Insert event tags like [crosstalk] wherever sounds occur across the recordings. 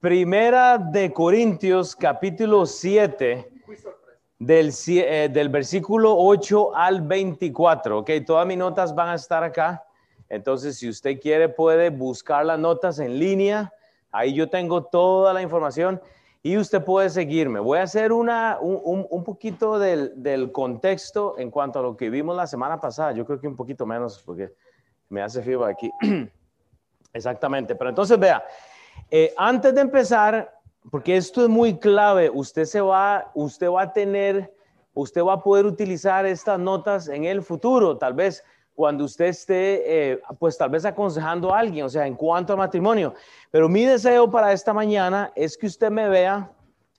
Primera de Corintios, capítulo 7, del, eh, del versículo 8 al 24. Ok, todas mis notas van a estar acá. Entonces, si usted quiere, puede buscar las notas en línea. Ahí yo tengo toda la información y usted puede seguirme. Voy a hacer una, un, un poquito del, del, contexto en cuanto a lo que vimos la semana pasada. Yo creo que un poquito menos porque me hace frío aquí. [clears throat] Exactamente. Pero entonces, vea, eh, antes de empezar, porque esto es muy clave, usted se va, usted va a tener, usted va a poder utilizar estas notas en el futuro, tal vez cuando usted esté, eh, pues tal vez aconsejando a alguien, o sea, en cuanto al matrimonio. Pero mi deseo para esta mañana es que usted me vea,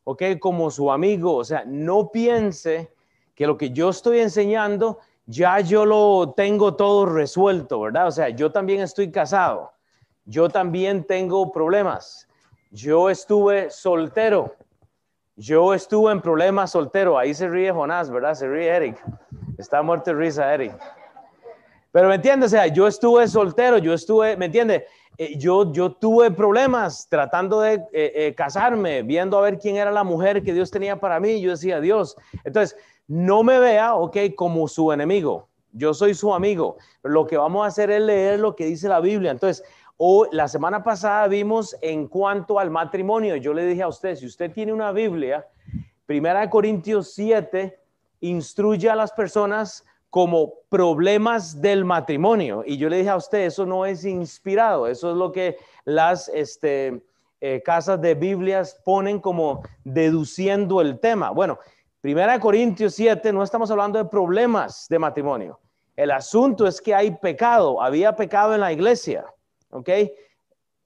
ok, como su amigo, o sea, no piense que lo que yo estoy enseñando ya yo lo tengo todo resuelto, ¿verdad? O sea, yo también estoy casado yo también tengo problemas. Yo estuve soltero. Yo estuve en problemas soltero. Ahí se ríe Jonás, ¿verdad? Se ríe Eric. Está muerto de risa Eric. Pero me entiendes, o sea, yo estuve soltero, yo estuve, ¿me entiende? Eh, yo, yo tuve problemas tratando de eh, eh, casarme, viendo a ver quién era la mujer que Dios tenía para mí. Yo decía, Dios. Entonces, no me vea, ok, como su enemigo. Yo soy su amigo. Lo que vamos a hacer es leer lo que dice la Biblia. Entonces, o la semana pasada vimos en cuanto al matrimonio, yo le dije a usted, si usted tiene una Biblia, Primera Corintios 7 instruye a las personas como problemas del matrimonio. Y yo le dije a usted, eso no es inspirado, eso es lo que las este, eh, casas de Biblias ponen como deduciendo el tema. Bueno, Primera Corintios 7 no estamos hablando de problemas de matrimonio. El asunto es que hay pecado, había pecado en la iglesia. ¿Ok?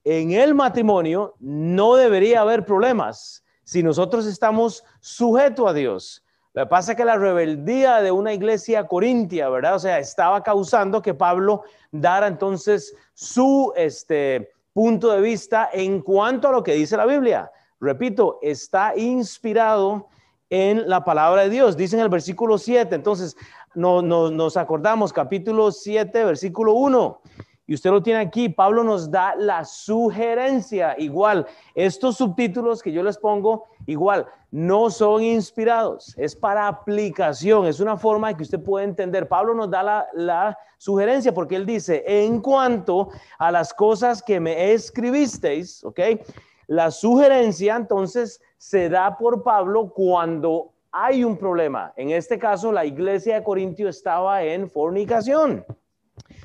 En el matrimonio no debería haber problemas si nosotros estamos sujetos a Dios. Lo que pasa es que la rebeldía de una iglesia corintia, ¿verdad? O sea, estaba causando que Pablo dara entonces su este, punto de vista en cuanto a lo que dice la Biblia. Repito, está inspirado en la palabra de Dios. Dice en el versículo 7, entonces no, nos acordamos, capítulo 7, versículo 1. Y usted lo tiene aquí, Pablo nos da la sugerencia, igual, estos subtítulos que yo les pongo, igual, no son inspirados, es para aplicación, es una forma de que usted pueda entender. Pablo nos da la, la sugerencia porque él dice, en cuanto a las cosas que me escribisteis, ¿ok? La sugerencia entonces se da por Pablo cuando hay un problema. En este caso, la iglesia de Corintio estaba en fornicación.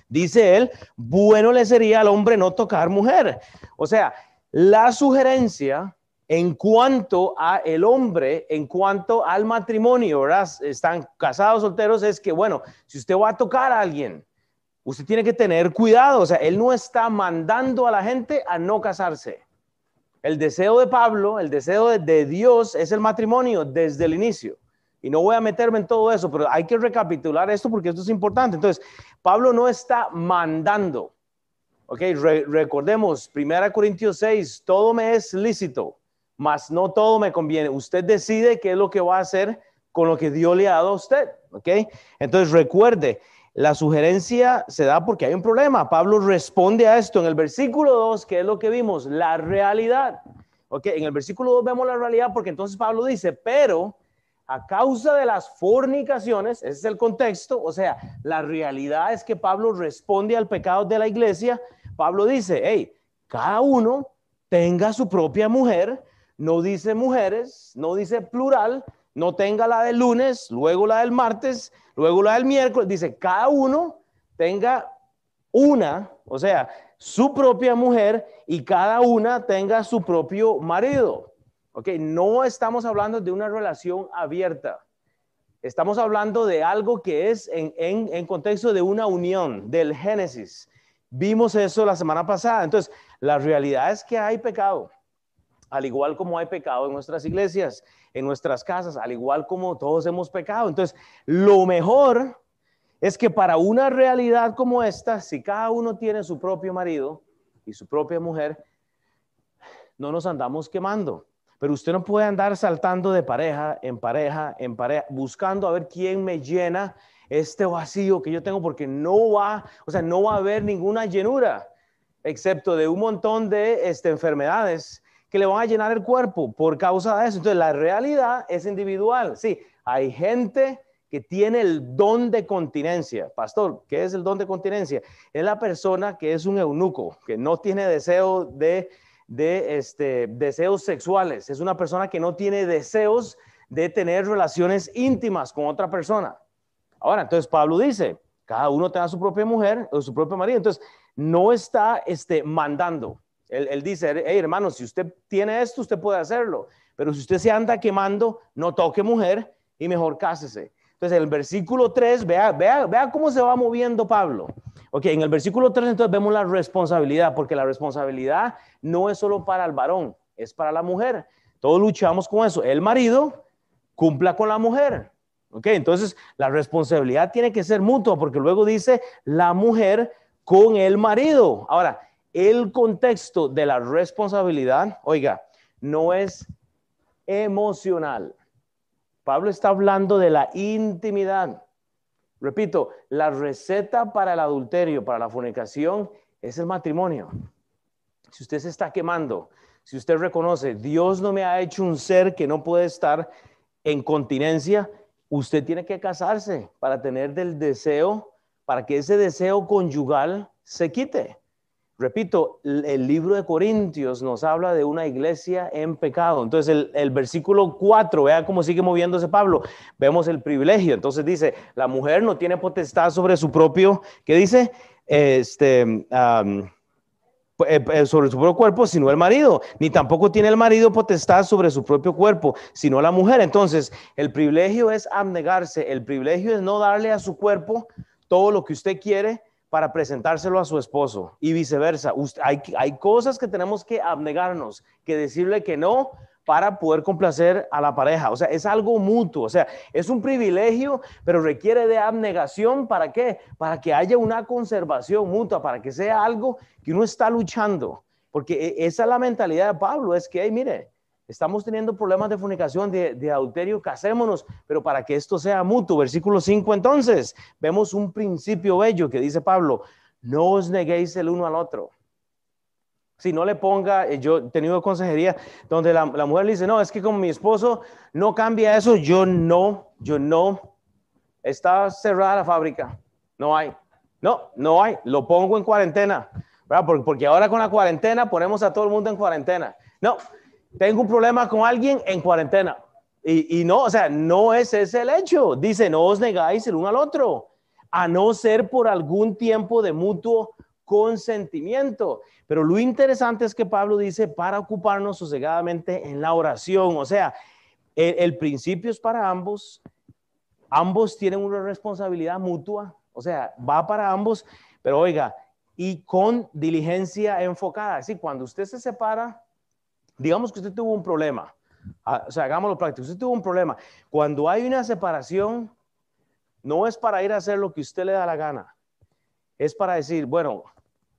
Dice él, bueno le sería al hombre no tocar mujer. O sea, la sugerencia en cuanto a el hombre, en cuanto al matrimonio, ¿verdad? Están casados, solteros, es que, bueno, si usted va a tocar a alguien, usted tiene que tener cuidado. O sea, él no está mandando a la gente a no casarse. El deseo de Pablo, el deseo de, de Dios es el matrimonio desde el inicio. Y no voy a meterme en todo eso, pero hay que recapitular esto porque esto es importante. Entonces, Pablo no está mandando. Ok, recordemos, 1 Corintios 6, todo me es lícito, mas no todo me conviene. Usted decide qué es lo que va a hacer con lo que Dios le ha dado a usted. Ok, entonces recuerde, la sugerencia se da porque hay un problema. Pablo responde a esto en el versículo 2, que es lo que vimos, la realidad. Ok, en el versículo 2 vemos la realidad porque entonces Pablo dice, pero a causa de las fornicaciones, ese es el contexto, o sea, la realidad es que Pablo responde al pecado de la iglesia. Pablo dice, hey, cada uno tenga su propia mujer, no dice mujeres, no dice plural, no tenga la del lunes, luego la del martes, luego la del miércoles, dice, cada uno tenga una, o sea, su propia mujer y cada una tenga su propio marido. Ok, no estamos hablando de una relación abierta. Estamos hablando de algo que es en, en, contexto de una unión, del Génesis. Vimos eso la semana pasada. Entonces, la realidad es que hay pecado, al igual como hay pecado en nuestras iglesias, en nuestras casas, al igual como todos hemos pecado. Entonces, lo mejor es que para una realidad como esta, si cada uno tiene su propio marido y su propia mujer, no nos andamos quemando. Pero usted no puede andar saltando de pareja en pareja en pareja, buscando a ver quién me llena este vacío que yo tengo, porque no va, o sea, no va a haber ninguna llenura, excepto de un montón de este, enfermedades que le van a llenar el cuerpo por causa de eso. Entonces, la realidad es individual. Sí, hay gente que tiene el don de continencia. Pastor, ¿qué es el don de continencia? Es la persona que es un eunuco, que no tiene deseo de, de este, deseos sexuales. Es una persona que no tiene deseos de tener relaciones íntimas con otra persona. Ahora, entonces Pablo dice, cada uno tenga su propia mujer o su propio marido. Entonces, no está este, mandando. Él, dice, hey hermano, si usted tiene esto, usted puede hacerlo. Pero si usted se anda quemando, no toque mujer y mejor cásese. Entonces, en el versículo 3, vea, vea, vea cómo se va moviendo Pablo. Ok, en el versículo 3 entonces vemos la responsabilidad, porque la responsabilidad no es solo para el varón, es para la mujer. Todos luchamos con eso. El marido cumpla con la mujer. Ok, entonces la responsabilidad tiene que ser mutua, porque luego dice la mujer con el marido. Ahora, el contexto de la responsabilidad, oiga, no es emocional. Pablo está hablando de la intimidad. Repito, la receta para el adulterio, para la fornicación, es el matrimonio. Si usted se está quemando, si usted reconoce, Dios no me ha hecho un ser que no puede estar en continencia, usted tiene que casarse para tener del deseo, para que ese deseo conyugal se quite. Repito, el libro de Corintios nos habla de una iglesia en pecado. Entonces, el, versículo 4, vea cómo sigue moviéndose Pablo. Vemos el privilegio. Entonces dice, la mujer no tiene potestad sobre su propio, ¿qué dice? Este, eh, eh, sobre su propio cuerpo, sino el marido. Ni tampoco tiene el marido potestad sobre su propio cuerpo, sino la mujer. Entonces, el privilegio es abnegarse. El privilegio es no darle a su cuerpo todo lo que usted quiere, para presentárselo a su esposo y viceversa. Hay, cosas que tenemos que abnegarnos, que decirle que no para poder complacer a la pareja. O sea, es algo mutuo. O sea, es un privilegio, pero requiere de abnegación. ¿Para qué? Para que haya una conservación mutua, para que sea algo que uno está luchando. Porque e, esa es la mentalidad de Pablo, es que, mire, estamos teniendo problemas de fornicación, de, adulterio, casémonos, pero para que esto sea mutuo, versículo 5 entonces, vemos un principio bello que dice Pablo, no os neguéis el uno al otro. Si no le ponga, eh, yo he tenido consejería donde la, la mujer le dice, no, es que como mi esposo no cambia eso, yo no, yo no, está cerrada la fábrica, no hay, no, no hay, lo pongo en cuarentena, ¿verdad? Porque ahora con la cuarentena ponemos a todo el mundo en cuarentena. No, tengo un problema con alguien en cuarentena. Y, no, o sea, no es ese el hecho. Dice, no os negáis el uno al otro, a no ser por algún tiempo de mutuo consentimiento. Pero lo interesante es que Pablo dice, para ocuparnos sosegadamente en la oración. O sea, el principio es para ambos. Ambos tienen una responsabilidad mutua. O sea, va para ambos. Pero oiga, y con diligencia enfocada. Así, cuando usted se separa, digamos que usted tuvo un problema, ah, o sea, hagámoslo práctico, usted tuvo un problema. Cuando hay una separación, no es para ir a hacer lo que usted le da la gana, es para decir, bueno,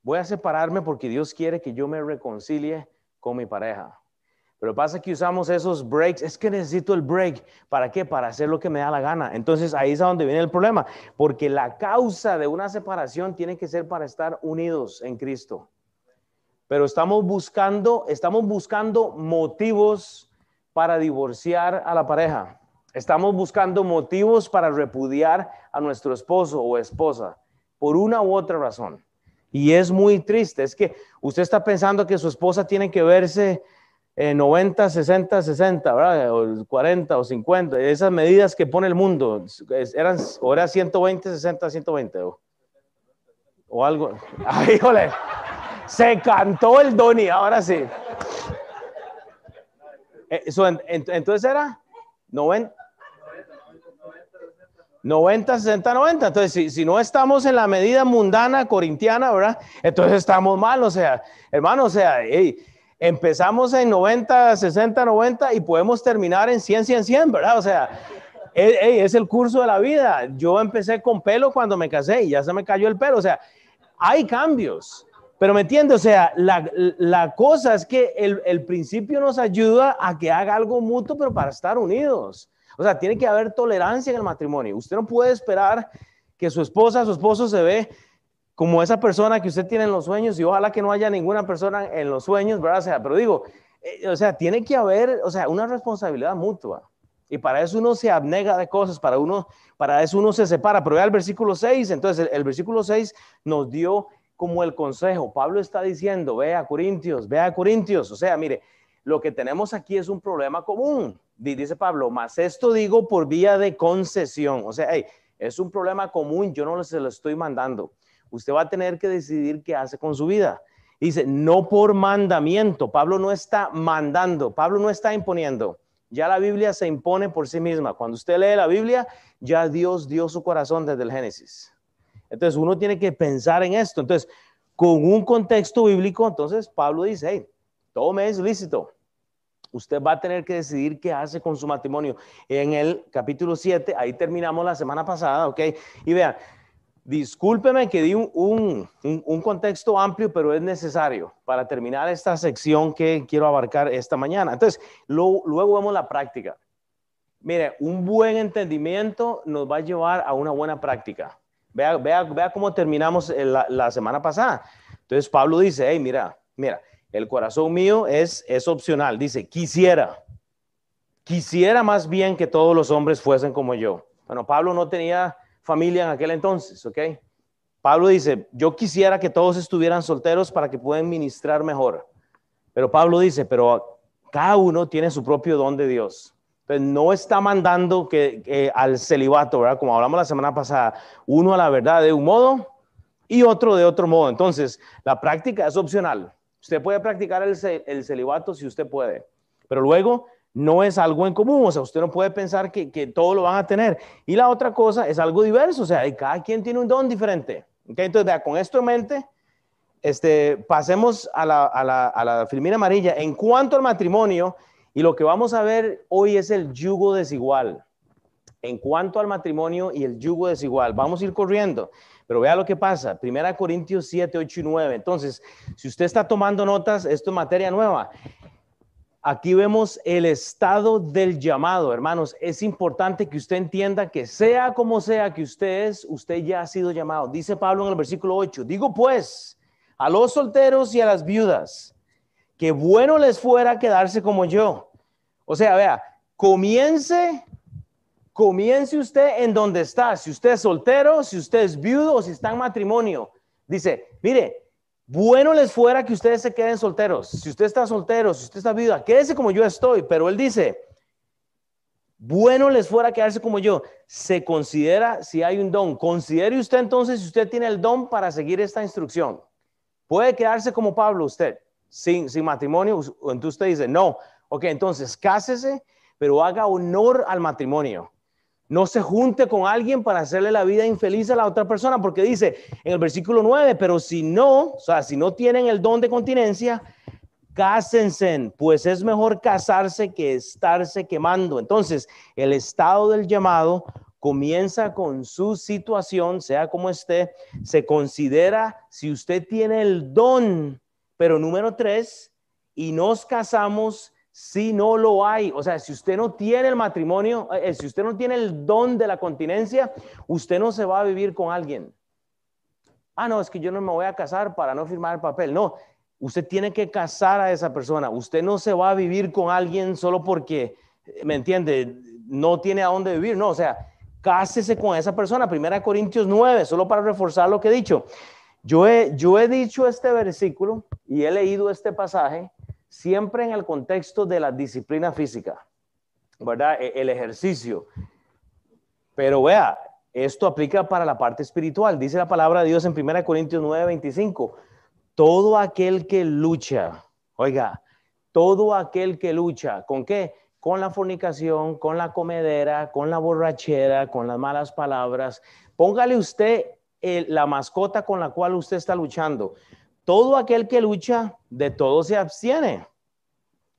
voy a separarme porque Dios quiere que yo me reconcilie con mi pareja. Pero pasa que usamos esos breaks, es que necesito el break. ¿Para qué? Para hacer lo que me da la gana. Entonces ahí es a donde viene el problema, porque la causa de una separación tiene que ser para estar unidos en Cristo pero estamos buscando, estamos buscando motivos para divorciar a la pareja. Estamos buscando motivos para repudiar a nuestro esposo o esposa por una u otra razón. Y es muy triste, es que usted está pensando que su esposa tiene que verse en 90, 60, 60, ¿verdad? O 40 o 50, esas medidas que pone el mundo, eran, o era 120, 60, 120 o, o algo. [laughs] Ay, híjole. Se cantó el Doni, ahora sí. Eso, eh, entonces era 90, 90, 60, 90. Entonces, si, si, no estamos en la medida mundana corintiana, ¿verdad? Entonces estamos mal, o sea, hermano, o sea, empezamos en 90, 60, 90 y podemos terminar en 100, 100, 100, ¿verdad? O sea, es el curso de la vida. Yo empecé con pelo cuando me casé y ya se me cayó el pelo, o sea, hay cambios. Pero me entiende, o sea, la, cosa es que el, el, principio nos ayuda a que haga algo mutuo, pero para estar unidos. O sea, tiene que haber tolerancia en el matrimonio. Usted no puede esperar que su esposa, su esposo se ve como esa persona que usted tiene en los sueños y ojalá que no haya ninguna persona en los sueños, ¿verdad? O sea, pero digo, eh, o sea, tiene que haber, o sea, una responsabilidad mutua. Y para eso uno se abnega de cosas, para, uno, para eso uno se separa. Pero vea el versículo 6, entonces el, el versículo 6 nos dio como el consejo. Pablo está diciendo, vea Corintios, vea Corintios. O sea, mire, lo que tenemos aquí es un problema común. Dice Pablo, más esto digo por vía de concesión. O sea, es un problema común, yo no se lo estoy mandando. Usted va a tener que decidir qué hace con su vida. Dice, no por mandamiento. Pablo no está mandando, Pablo no está imponiendo. Ya la Biblia se impone por sí misma. Cuando usted lee la Biblia, ya Dios dio su corazón desde el Génesis. Entonces uno tiene que pensar en esto. Entonces, con un contexto bíblico, entonces Pablo dice, hey, todo me es lícito. Usted va a tener que decidir qué hace con su matrimonio. En el capítulo 7, ahí terminamos la semana pasada, ¿ok? Y vean, discúlpeme que di un, un, contexto amplio, pero es necesario para terminar esta sección que quiero abarcar esta mañana. Entonces, luego vemos la práctica. Mire, un buen entendimiento nos va a llevar a una buena práctica. Vea, vea, vea cómo terminamos la, semana pasada. Entonces Pablo dice, hey, mira, mira, el corazón mío es, es opcional. Dice, quisiera, quisiera más bien que todos los hombres fuesen como yo. Bueno, Pablo no tenía familia en aquel entonces, ¿ok? Pablo dice, yo quisiera que todos estuvieran solteros para que puedan ministrar mejor. Pero Pablo dice, pero cada uno tiene su propio don de Dios. Entonces, no está mandando que, al celibato, ¿verdad? Como hablamos la semana pasada, uno a la verdad de un modo y otro de otro modo. Entonces, la práctica es opcional. Usted puede practicar el, el celibato si usted puede, pero luego no es algo en común, o sea, usted no puede pensar que, que todo lo van a tener. Y la otra cosa es algo diverso, o sea, cada quien tiene un don diferente. Entonces, vea, con esto en mente, este, pasemos a la, a, a la filmina amarilla. En cuanto al matrimonio, y lo que vamos a ver hoy es el yugo desigual. En cuanto al matrimonio y el yugo desigual, vamos a ir corriendo, pero vea lo que pasa. Primera Corintios 7, 8 y 9. Entonces, si usted está tomando notas, esto es materia nueva. Aquí vemos el estado del llamado, hermanos. Es importante que usted entienda que sea como sea que usted es, usted ya ha sido llamado. Dice Pablo en el versículo 8, digo pues a los solteros y a las viudas que bueno les fuera quedarse como yo. O sea, vea, comience, comience usted en donde está. Si usted es soltero, si usted es viudo o si está en matrimonio. Dice, mire, bueno les fuera que ustedes se queden solteros. Si usted está soltero, si usted está viuda, quédese como yo estoy. Pero él dice, bueno les fuera quedarse como yo. Se considera si hay un don. Considere usted entonces si usted tiene el don para seguir esta instrucción. Puede quedarse como Pablo usted sin, sin matrimonio, entonces usted dice, no, ok, entonces cásese, pero haga honor al matrimonio. No se junte con alguien para hacerle la vida infeliz a la otra persona, porque dice en el versículo 9, pero si no, o sea, si no tienen el don de continencia, cásense, pues es mejor casarse que estarse quemando. Entonces, el estado del llamado comienza con su situación, sea como esté, se considera si usted tiene el don pero número tres, y nos casamos si no lo hay. O sea, si usted no tiene el matrimonio, eh, si usted no tiene el don de la continencia, usted no se va a vivir con alguien. Ah, no, es que yo no me voy a casar para no firmar el papel. No, usted tiene que casar a esa persona. Usted no se va a vivir con alguien solo porque, ¿me entiende? No tiene a dónde vivir. No, o sea, cásese con esa persona. Primera Corintios 9, solo para reforzar lo que he dicho. Yo he, yo he dicho este versículo y he leído este pasaje siempre en el contexto de la disciplina física, ¿verdad? E, el ejercicio. Pero vea, esto aplica para la parte espiritual. Dice la palabra de Dios en 1 Corintios 9, 25. Todo aquel que lucha, oiga, todo aquel que lucha, ¿con qué? Con la fornicación, con la comedera, con la borrachera, con las malas palabras. Póngale usted la mascota con la cual usted está luchando. Todo aquel que lucha, de todo se abstiene.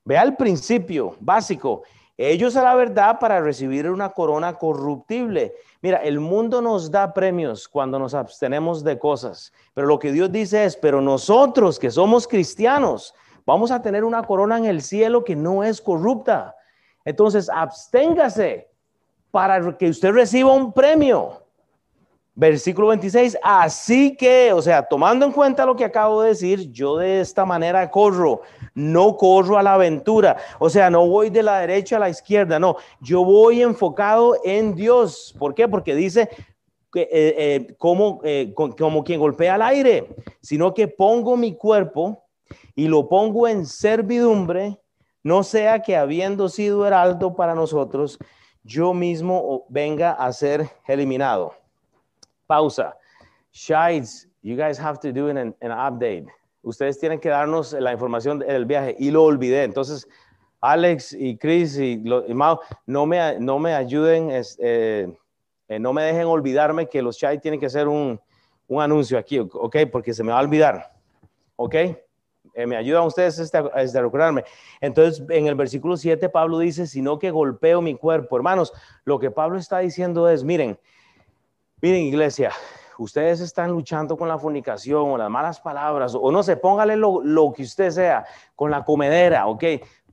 Vea el principio básico. Ellos a la verdad para recibir una corona corruptible. Mira, el mundo nos da premios cuando nos abstenemos de cosas, pero lo que Dios dice es, pero nosotros que somos cristianos, vamos a tener una corona en el cielo que no es corrupta. Entonces, absténgase para que usted reciba un premio. Versículo 26, así que, o sea, tomando en cuenta lo que acabo de decir, yo de esta manera corro, no corro a la aventura, o sea, no voy de la derecha a la izquierda, no, yo voy enfocado en Dios. ¿Por qué? Porque dice eh, eh, como, eh, como quien golpea al aire, sino que pongo mi cuerpo y lo pongo en servidumbre, no sea que habiendo sido heraldo para nosotros, yo mismo venga a ser eliminado pausa. Shides, you guys have to do an, an update. Ustedes tienen que darnos la información del viaje y lo olvidé. Entonces, Alex y Chris y, Mao, no me, no me ayuden, eh, eh, no me dejen olvidarme que los Shides tienen que hacer un, un, anuncio aquí, ¿ok? Porque se me va a olvidar, ¿ok? Eh, me ayudan ustedes este, a, a recordarme. Entonces, en el versículo 7, Pablo dice, sino que golpeo mi cuerpo. Hermanos, lo que Pablo está diciendo es, miren, Miren, iglesia, ustedes están luchando con la fornicación o las malas palabras, o no sé, póngale lo, que usted sea, con la comedera, ¿ok?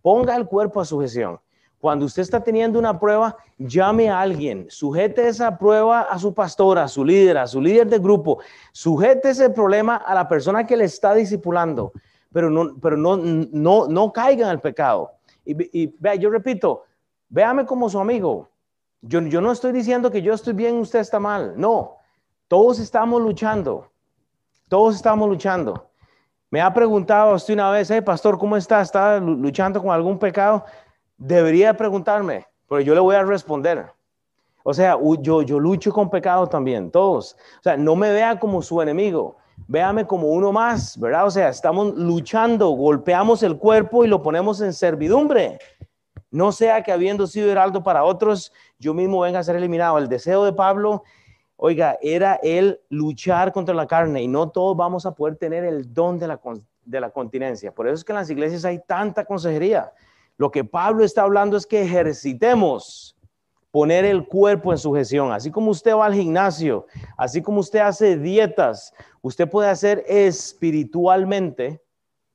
Ponga el cuerpo a sujeción. Cuando usted está teniendo una prueba, llame a alguien, sujete esa prueba a su pastora, a su líder, a su líder de grupo, sujete ese problema a la persona que le está discipulando, pero no, pero no, no, no caiga en el pecado. Y, y vea, yo repito, véame como su amigo, yo, no estoy diciendo que yo estoy bien, usted está mal. No, todos estamos luchando. Todos estamos luchando. Me ha preguntado usted una vez, hey, pastor, ¿cómo está? ¿Está luchando con algún pecado? Debería preguntarme, pero yo le voy a responder. O sea, yo, yo lucho con pecado también, todos. O sea, no me vea como su enemigo, véame como uno más, ¿verdad? O sea, estamos luchando, golpeamos el cuerpo y lo ponemos en servidumbre. No sea que habiendo sido heraldo para otros, yo mismo venga a ser eliminado. El deseo de Pablo, oiga, era el luchar contra la carne y no todos vamos a poder tener el don de la, de la continencia. Por eso es que en las iglesias hay tanta consejería. Lo que Pablo está hablando es que ejercitemos poner el cuerpo en sujeción. Así como usted va al gimnasio, así como usted hace dietas, usted puede hacer espiritualmente,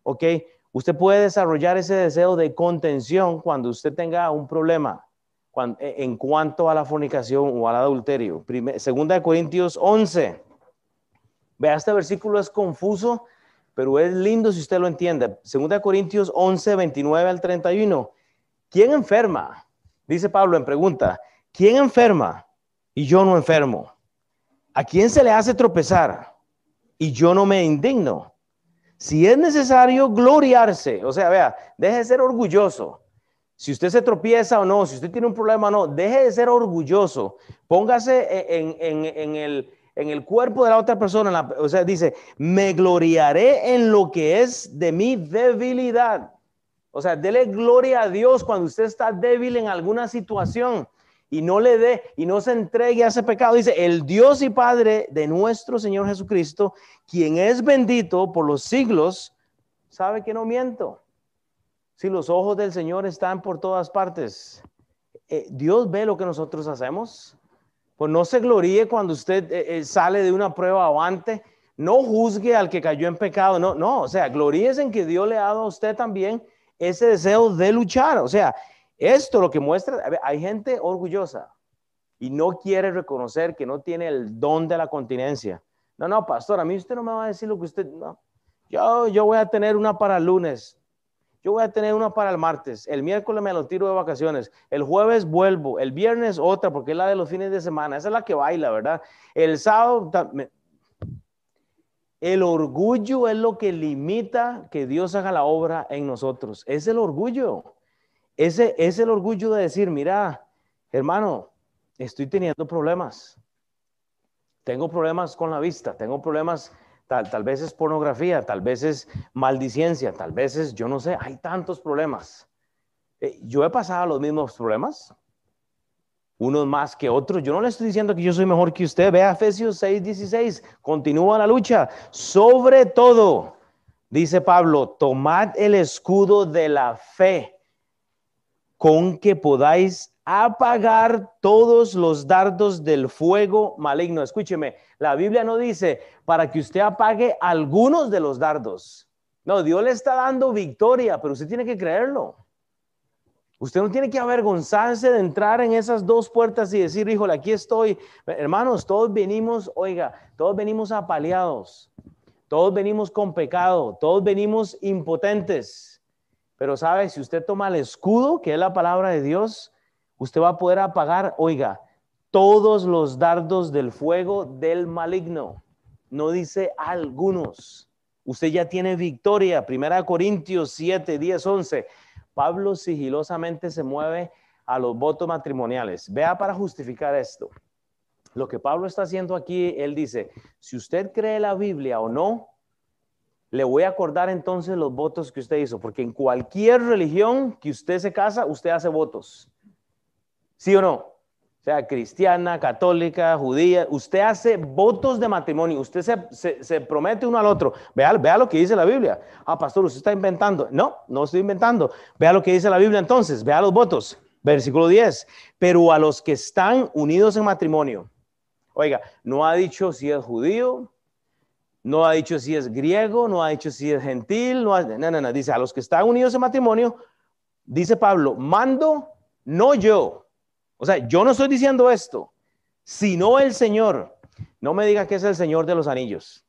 ¿ok? Usted puede desarrollar ese deseo de contención cuando usted tenga un problema e, en cuanto a la fornicación o al adulterio. segunda de Corintios 11. Vea, este versículo es confuso, pero es lindo si usted lo entiende. Segunda de Corintios 11, 29 al 31. ¿Quién enferma? Dice Pablo en pregunta. ¿Quién enferma y yo no enfermo? ¿A quién se le hace tropezar y yo no me indigno? Si es necesario gloriarse, o sea, vea, deje de ser orgulloso. Si usted se tropieza o no, si usted tiene un problema o no, deje de ser orgulloso. Póngase en, el, cuerpo de la otra persona. o sea, dice, me gloriaré en lo que es de mi debilidad. O sea, dele gloria a Dios cuando usted está débil en alguna situación y no le dé y no se entregue a ese pecado. Dice, el Dios y Padre de nuestro Señor Jesucristo, quien es bendito por los siglos, sabe que no miento. Si los ojos del Señor están por todas partes, eh, Dios ve lo que nosotros hacemos. Pues no se gloríe cuando usted eh, eh, sale de una prueba avante. No juzgue al que cayó en pecado. No, no, o sea, gloríese en que Dios le ha dado a usted también ese deseo de luchar. O sea, esto lo que muestra, hay gente orgullosa y no quiere reconocer que no tiene el don de la continencia. No, no, pastor, a mí usted no me va a decir lo que usted, no. Yo, yo voy a tener una para lunes, yo voy a tener una para el martes, el miércoles me lo tiro de vacaciones, el jueves vuelvo, el viernes otra, porque es la de los fines de semana, esa es la que baila, ¿verdad? El sábado, el orgullo es lo que limita que Dios haga la obra en nosotros, es el orgullo. Ese es el orgullo de decir, mira, hermano, estoy teniendo problemas. Tengo problemas con la vista, tengo problemas, tal, vez es pornografía, tal vez es maldiciencia, tal vez es, yo no sé, hay tantos problemas. Eh, yo he pasado los mismos problemas, unos más que otros. Yo no le estoy diciendo que yo soy mejor que usted. Vea Efesios 6, 16. Continúa la lucha. Sobre todo, dice Pablo, tomad el escudo de la fe con que podáis apagar todos los dardos del fuego maligno. Escúcheme, la Biblia no dice para que usted apague algunos de los dardos. No, Dios le está dando victoria, pero usted tiene que creerlo. Usted no tiene que avergonzarse de entrar en esas dos puertas y decir, híjole, aquí estoy. Hermanos, todos venimos, oiga, todos venimos apaleados, todos venimos con pecado, todos venimos impotentes. Pero sabe, si usted toma el escudo, que es la palabra de Dios, usted va a poder apagar, oiga, todos los dardos del fuego del maligno. No dice algunos. Usted ya tiene victoria. Primera Corintios 7, 10, 11. Pablo sigilosamente se mueve a los votos matrimoniales. Vea para justificar esto. Lo que Pablo está haciendo aquí, él dice, si usted cree la Biblia o no, le voy a acordar entonces los votos que usted hizo, porque en cualquier religión que usted se casa, usted hace votos. ¿Sí o no? sea cristiana, católica, judía, usted hace votos de matrimonio, usted se, promete uno al otro. Vea, vea, lo que dice la Biblia. Ah, pastor, usted está inventando. No, no estoy inventando. Vea lo que dice la Biblia entonces, vea los votos. Versículo 10. Pero a los que están unidos en matrimonio. Oiga, no ha dicho si es judío, no ha dicho si es griego, no ha dicho si es gentil, no, no, no, no, dice a los que están unidos en matrimonio, dice Pablo, mando no yo, o sea, yo no estoy diciendo esto, sino el Señor. No me diga que es el Señor de los Anillos.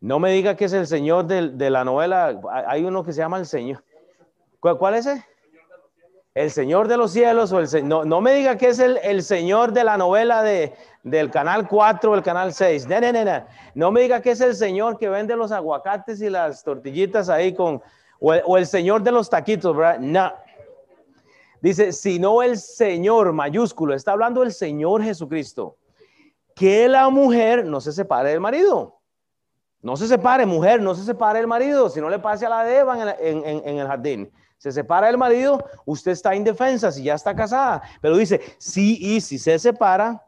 No me diga que es el Señor de, la novela. Hay uno que se llama el Señor. ¿Cuál, es ese? El Señor de los cielos o el no, no me diga que es el, Señor de la novela de, del canal 4 o el canal 6. No, no, no, no. me diga que es el Señor que vende los aguacates y las tortillitas ahí con, o o el Señor de los taquitos, ¿verdad? No. Dice, sino el Señor mayúsculo, está hablando el Señor Jesucristo, que la mujer no se separe del marido. No se separe, mujer, no se separe del marido, si no le pase a la de Eva en, el jardín. Se separa del marido, usted está indefensa si ya está casada. Pero dice, sí, y si se separa,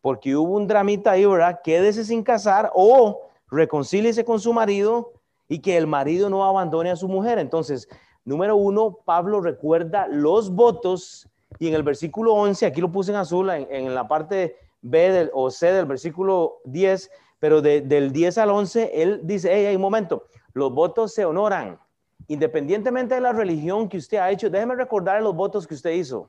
porque hubo un dramita ahí, ¿verdad? Quédese sin casar o reconcíliese con su marido y que el marido no abandone a su mujer. Entonces, Número uno, Pablo recuerda los votos y en el versículo 11, aquí lo puse en azul, en, la parte B del, o C del versículo 10, pero del 10 al 11, él dice, hey, hey, un momento, los votos se honoran. Independientemente de la religión que usted ha hecho, déjeme recordar los votos que usted hizo.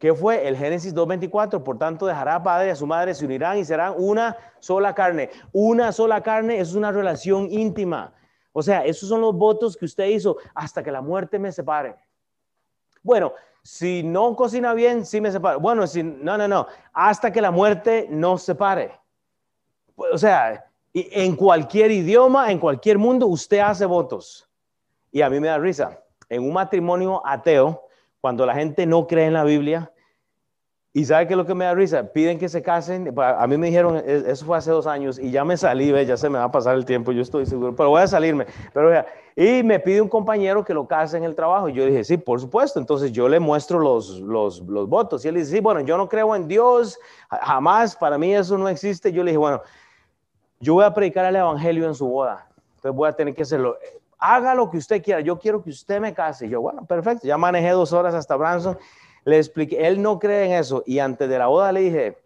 ¿Qué fue? El Génesis 2.24, por tanto dejará a padre y a su madre, se unirán y serán una sola carne. Una sola carne es una relación íntima. O sea, esos son los votos que usted hizo hasta que la muerte me separe. Bueno, si no cocina bien, sí me separo. Bueno, si no, no, no, hasta que la muerte nos separe. O sea, en cualquier idioma, en cualquier mundo, usted hace votos. Y a mí me da risa. En un matrimonio ateo, cuando la gente no cree en la Biblia, y sabe qué es lo que me da risa, piden que se casen. A mí me dijeron, eso fue hace dos años y ya me salí, ya se me va a pasar el tiempo, yo estoy seguro, pero voy a salirme. Pero y me pide un compañero que lo case en el trabajo. Y yo dije, sí, por supuesto. Entonces yo le muestro los, los, los votos. Y él dice, sí, bueno, yo no creo en Dios, jamás, para mí eso no existe. Yo le dije, bueno, yo voy a predicar el evangelio en su boda. Entonces voy a tener que hacerlo. Haga lo que usted quiera, yo quiero que usted me case. Y yo, bueno, perfecto. Ya manejé dos horas hasta Branson le expliqué, él no cree en eso. Y antes de la boda le dije,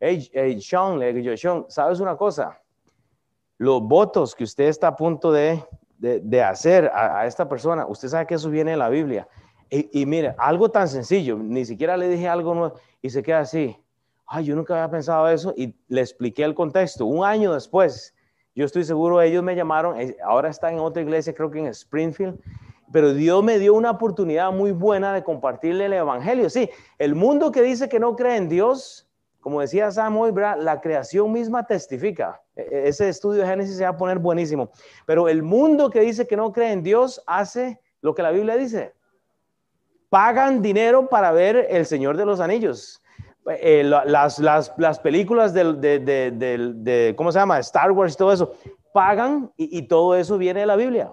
hey, Sean, le dije Sean, ¿sabes una cosa? Los votos que usted está a punto de, de, hacer a, esta persona, usted sabe que eso viene de la Biblia. Y, mire, algo tan sencillo, ni siquiera le dije algo y se queda así. Ay, yo nunca había pensado eso y le expliqué el contexto. Un año después, yo estoy seguro, ellos me llamaron, eh, ahora está en otra iglesia, creo que en Springfield, pero Dios me dio una oportunidad muy buena de compartirle el Evangelio. Sí, el mundo que dice que no cree en Dios, como decía Samuel, la creación misma testifica. E, e, ese estudio de Génesis se va a poner buenísimo. Pero el mundo que dice que no cree en Dios hace lo que la Biblia dice. Pagan dinero para ver El Señor de los Anillos. Eh, las, las, películas de, ¿cómo se llama? Star Wars y todo eso. Pagan y todo eso viene de la Biblia.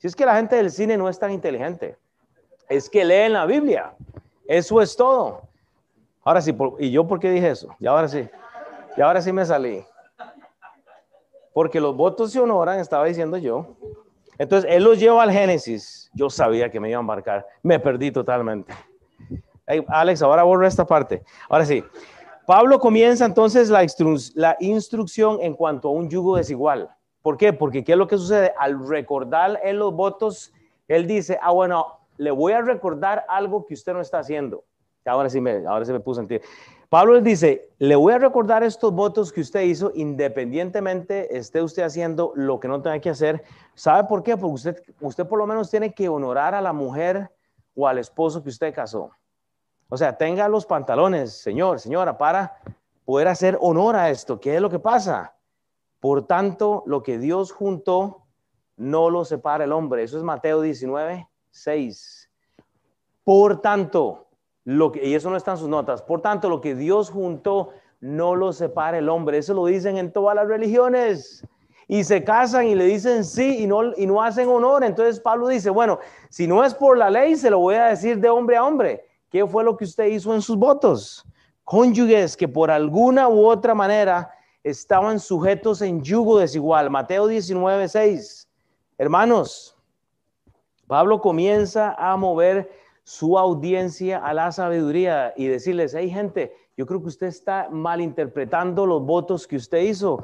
Si es que la gente del cine no es tan inteligente, es que leen la Biblia. Eso es todo. Ahora sí, ¿y yo por qué dije eso? Y ahora sí, y ahora sí me salí. Porque los votos se honoran, estaba diciendo yo. Entonces, él los lleva al Génesis. Yo sabía que me iba a embarcar. Me perdí totalmente. Alex, ahora borra esta parte. Ahora sí. Pablo comienza entonces la instrucción en cuanto a un yugo desigual. ¿Por qué? Porque ¿qué es lo que sucede? Al recordar en los votos, él dice, ah, bueno, le voy a recordar algo que usted no está haciendo. Ahora sí me, ahora sí me puso en ti. Pablo les dice, le voy a recordar estos votos que usted hizo independientemente esté usted haciendo lo que no tenga que hacer. ¿Sabe por qué? Porque usted, usted por lo menos tiene que honorar a la mujer o al esposo que usted casó. O sea, tenga los pantalones, señor, señora, para poder hacer honor a esto. ¿Qué es lo que pasa? Por tanto, lo que Dios juntó, no lo separa el hombre. Eso es Mateo 19, 6. Por tanto, lo que, y eso no está en sus notas, por tanto, lo que Dios juntó, no lo separa el hombre. Eso lo dicen en todas las religiones. Y se casan y le dicen sí y no, y no hacen honor. Entonces Pablo dice, bueno, si no es por la ley, se lo voy a decir de hombre a hombre. ¿Qué fue lo que usted hizo en sus votos? Cónyuges que por alguna u otra manera estaban sujetos en yugo desigual. Mateo 19, 6. Hermanos, Pablo comienza a mover su audiencia a la sabiduría y decirles, hey gente, yo creo que usted está malinterpretando los votos que usted hizo,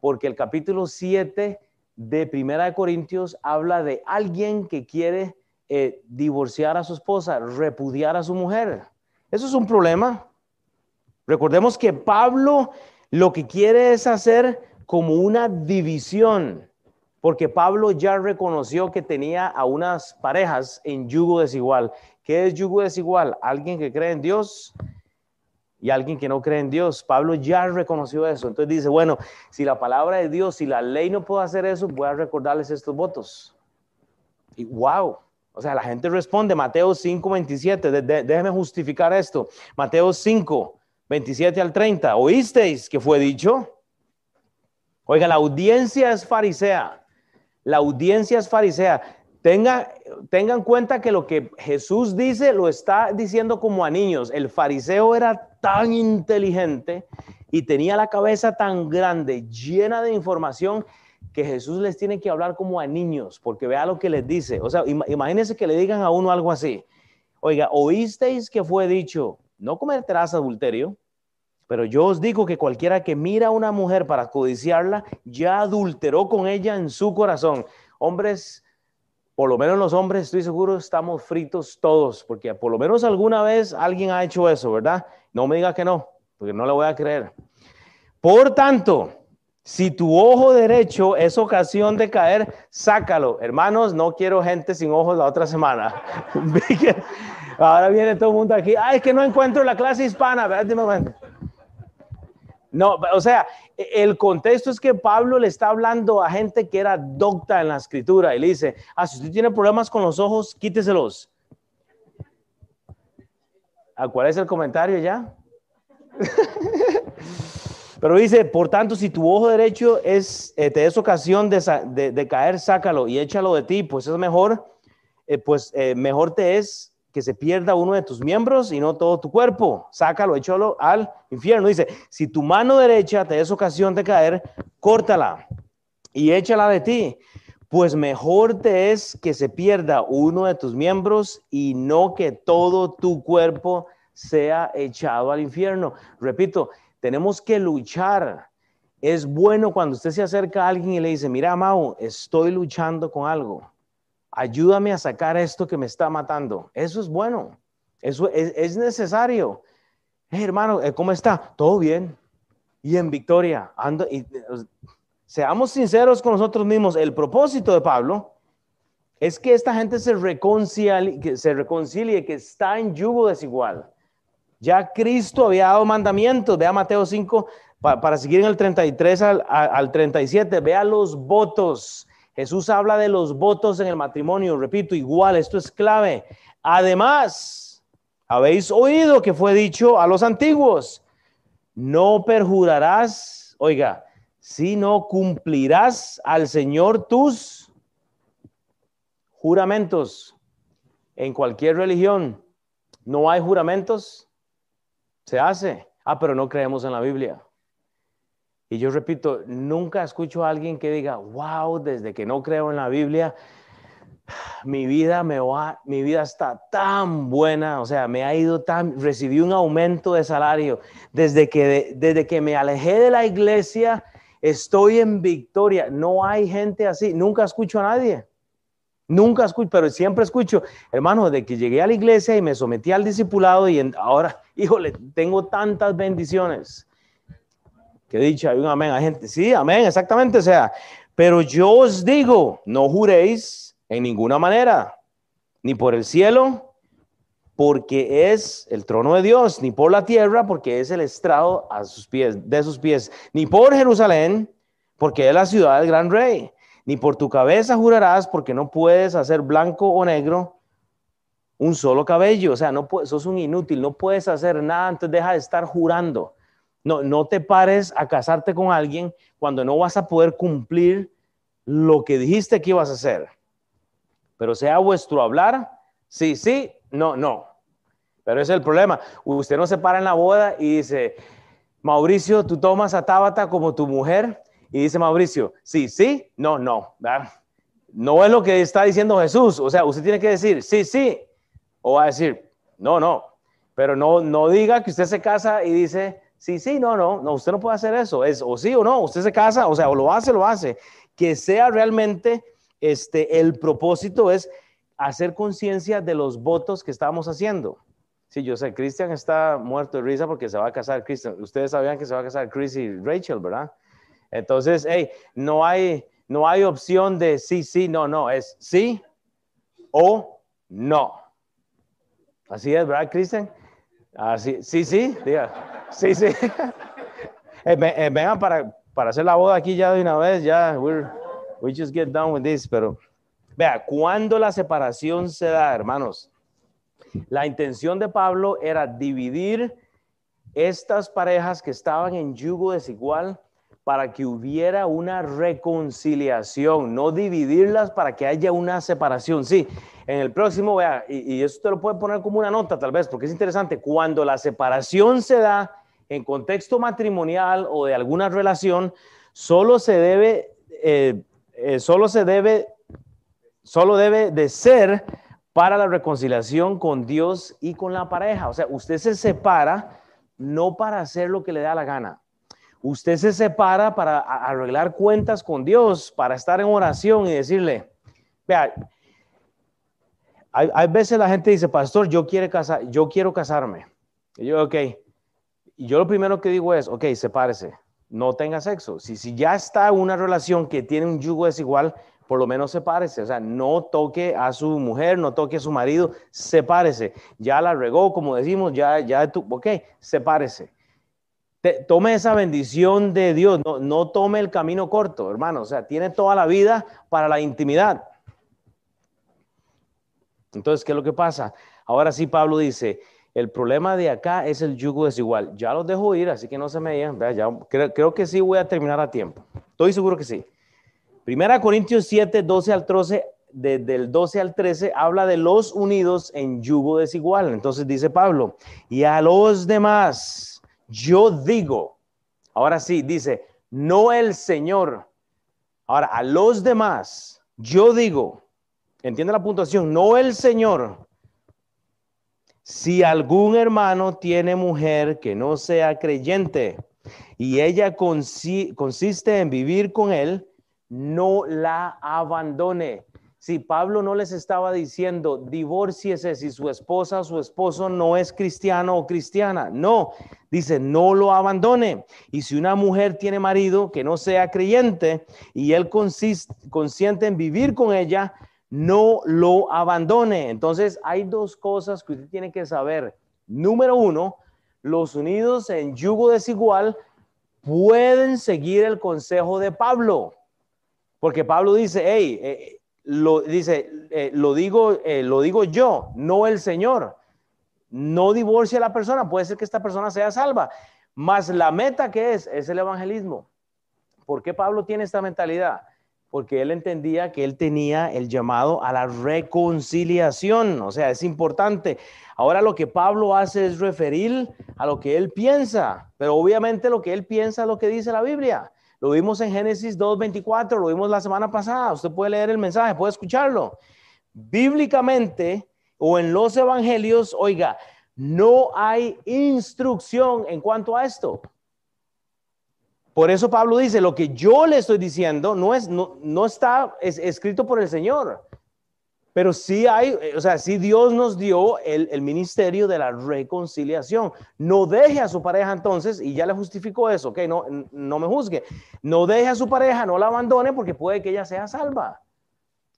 porque el capítulo 7 de Primera de Corintios habla de alguien que quiere eh, divorciar a su esposa, repudiar a su mujer. Eso es un problema. Recordemos que Pablo lo que quiere es hacer como una división, porque Pablo ya reconoció que tenía a unas parejas en yugo desigual. ¿Qué es yugo desigual? Alguien que cree en Dios y alguien que no cree en Dios. Pablo ya reconoció eso. Entonces dice, bueno, si la palabra de Dios, si la ley no puede hacer eso, voy a recordarles estos votos. Y wow, o sea, la gente responde, Mateo 5, 27, déjeme justificar esto. Mateo 5, 27 al 30, ¿oísteis que fue dicho? Oiga, la audiencia es farisea. La audiencia es farisea. Tenga, tengan cuenta que lo que Jesús dice lo está diciendo como a niños. El fariseo era tan inteligente y tenía la cabeza tan grande, llena de información, que Jesús les tiene que hablar como a niños, porque vea lo que les dice. O sea, imagínense que le digan a uno algo así. Oiga, oísteis que fue dicho, no cometerás adulterio, pero yo os digo que cualquiera que mira a una mujer para codiciarla, ya adulteró con ella en su corazón. Hombres, por lo menos los hombres, estoy seguro, estamos fritos todos, porque por lo menos alguna vez alguien ha hecho eso, ¿verdad? No me diga que no, porque no le voy a creer. Por tanto, si tu ojo derecho es ocasión de caer, sácalo. Hermanos, no quiero gente sin ojos la otra semana. [laughs] Ahora viene todo el mundo aquí. Ay, es que no encuentro la clase hispana. No, o sea, el contexto es que Pablo le está hablando a gente que era docta en la escritura y le dice, ah, si usted tiene problemas con los ojos, quíteselos. ¿A cuál es el comentario ya? [laughs] Pero dice, por tanto, si tu ojo derecho es, eh, te es ocasión de, caer, sácalo y échalo de ti, pues es mejor, eh, pues eh, mejor te es que se pierda uno de tus miembros y no todo tu cuerpo. Sácalo, échalo al infierno. Dice, si tu mano derecha te es ocasión de caer, córtala y échala de ti. Pues mejor te es que se pierda uno de tus miembros y no que todo tu cuerpo sea echado al infierno. Repito, tenemos que luchar. Es bueno cuando usted se acerca a alguien y le dice, mira, Mau, estoy luchando con algo. Ayúdame a sacar esto que me está matando. Eso es bueno. Eso es, necesario. hermano, eh, ¿cómo está? Todo bien. Y en victoria. Ando, y, seamos sinceros con nosotros mismos. El propósito de Pablo es que esta gente se reconcilie, que se reconcilie, que está en yugo desigual. Ya Cristo había dado mandamientos. Vea Mateo 5, para, seguir en el 33 al, al 37. Vea los votos. Jesús habla de los votos en el matrimonio. Repito, igual, esto es clave. Además, habéis oído que fue dicho a los antiguos, no perjurarás, oiga, sino cumplirás al Señor tus juramentos. En cualquier religión no hay juramentos se hace. Ah, pero no creemos en la Biblia. Y yo repito, nunca escucho a alguien que diga, wow, desde que no creo en la Biblia, [sighs] mi vida me va, mi vida está tan buena, o sea, me ha ido tan, recibí un aumento de salario. Desde que, desde que me alejé de la iglesia, estoy en victoria. No hay gente así, nunca escucho a nadie. Nunca escucho, pero siempre escucho, hermano, de que llegué a la iglesia y me sometí al discipulado y ahora, [laughs] híjole, tengo tantas bendiciones. Que dicho, hay un amén a gente. Sí, amén, exactamente. O sea, pero yo os digo, no juréis en ninguna manera, ni por el cielo, porque es el trono de Dios, ni por la tierra, porque es el estrado a sus pies, de sus pies, ni por Jerusalén, porque es la ciudad del gran rey, ni por tu cabeza jurarás, porque no puedes hacer blanco o negro un solo cabello, o sea, no sos un inútil, no puedes hacer nada, entonces deja de estar jurando. No, no te pares a casarte con alguien cuando no vas a poder cumplir lo que dijiste que ibas a hacer. Pero sea vuestro hablar, sí, sí, no, no. Pero ese es el problema. Usted no se para en la boda y dice, Mauricio, tú tomas a Tabata como tu mujer. Y dice Mauricio, sí, sí, no, no. No es lo que está diciendo Jesús. O sea, usted tiene que decir, sí, sí. O va a decir, no, no. Pero no, no diga que usted se casa y dice, sí, sí, no, no. No, usted no puede hacer eso. Es o sí o no. Usted se casa, o sea, o lo hace, lo hace. Que sea realmente este, el propósito es hacer conciencia de los votos que estamos haciendo. Sí, yo sé, Cristian está muerto de risa porque se va a casar Cristian. Ustedes sabían que se va a casar Chris y Rachel, ¿verdad? Entonces, hey, no hay, no hay opción de sí, sí, no, no, es sí o no. Así es, ¿verdad, Cristian? Así, sí, sí, diga, sí, sí. Eh, eh, vengan para, para hacer la boda aquí ya de una vez, ya, we just get done with this, pero vea, cuando la separación se da, hermanos, la intención de Pablo era dividir estas parejas que estaban en yugo desigual para que hubiera una reconciliación, no dividirlas para que haya una separación. Sí, en el próximo, vea, y, y eso te lo puede poner como una nota tal vez, porque es interesante, cuando la separación se da en contexto matrimonial o de alguna relación, solo se debe, eh, eh, solo se debe, solo debe de ser para la reconciliación con Dios y con la pareja. O sea, usted se separa no para hacer lo que le da la gana. Usted se separa para arreglar cuentas con Dios, para estar en oración y decirle, vea, hay, veces la gente dice, pastor, yo, quiero casar, yo quiero casarme. Yo, ok. Y yo lo primero que digo es, ok, sepárese, no tenga sexo. Si, si ya está una relación que tiene un yugo desigual, por lo menos sepárese, o sea, no toque a su mujer, no toque a su marido, sepárese. Ya la regó, como decimos, ya, ya, tú, ok, sepárese. Tome esa bendición de Dios, no, no tome el camino corto, hermano, o sea, tiene toda la vida para la intimidad. Entonces, ¿qué es lo que pasa? Ahora sí, Pablo dice, el problema de acá es el yugo desigual. Ya los dejo ir, así que no se me digan. Ya, creo, creo que sí voy a terminar a tiempo. Estoy seguro que sí. Primera Corintios 7, 12 al 13, desde el 12 al 13, habla de los unidos en yugo desigual. Entonces dice Pablo, y a los demás, yo digo, ahora sí, dice, no el Señor. Ahora, a los demás, yo digo, entiende la puntuación, no el Señor. Si algún hermano tiene mujer que no sea creyente y ella consiste en vivir con él, no la abandone. Si Pablo no les estaba diciendo, divórciese si su esposa o su esposo no es cristiano o cristiana. No, dice, no lo abandone. Y si una mujer tiene marido que no sea creyente y él consiste, consiente en vivir con ella, no lo abandone. Entonces, hay dos cosas que usted tiene que saber. Número uno, los unidos en yugo desigual pueden seguir el consejo de Pablo. Porque Pablo dice, hey, eh, lo, dice, eh, lo, digo, eh, lo digo yo, no el Señor. No divorcie a la persona, puede ser que esta persona sea salva. Más la meta que es, es el evangelismo. ¿Por qué Pablo tiene esta mentalidad? Porque él entendía que él tenía el llamado a la reconciliación, o sea, es importante. Ahora lo que Pablo hace es referir a lo que él piensa, pero obviamente lo que él piensa es lo que dice la Biblia. Lo vimos en Génesis 2.24, lo vimos la semana pasada. Usted puede leer el mensaje, puede escucharlo. Bíblicamente o en los evangelios, oiga, no hay instrucción en cuanto a esto. Por eso Pablo dice, lo que yo le estoy diciendo no, es, no, no está escrito por el Señor. Pero sí hay, eh, o sea, sí Dios nos dio el, el, ministerio de la reconciliación. No deje a su pareja entonces, y ya le justificó eso, ok, no, no me juzgue. No deje a su pareja, no la abandone porque puede que ella sea salva.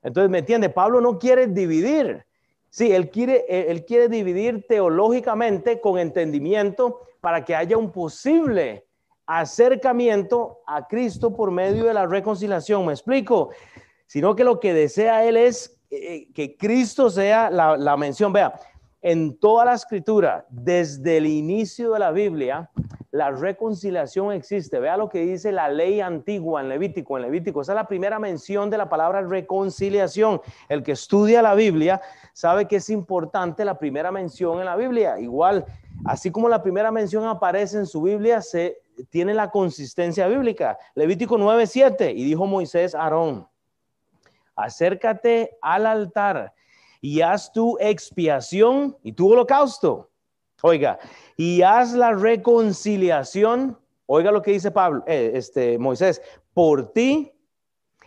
Entonces, ¿me entiende? Pablo no quiere dividir. Sí, él quiere, eh, él quiere dividir teológicamente con entendimiento para que haya un posible acercamiento a Cristo por medio de la reconciliación. ¿Me explico? Sino que lo que desea él es eh, que Cristo sea la, mención. Vea, en toda la escritura, desde el inicio de la Biblia, la reconciliación existe. Vea lo que dice la ley antigua en Levítico. En Levítico, esa es la primera mención de la palabra reconciliación. El que estudia la Biblia sabe que es importante la primera mención en la Biblia. Igual, así como la primera mención aparece en su Biblia, se tiene la consistencia bíblica. Levítico 9:7 y dijo Moisés a Aarón, acércate al altar y haz tu expiación y tu holocausto. Oiga, y haz la reconciliación. Oiga lo que dice Pablo, eh, este Moisés, por ti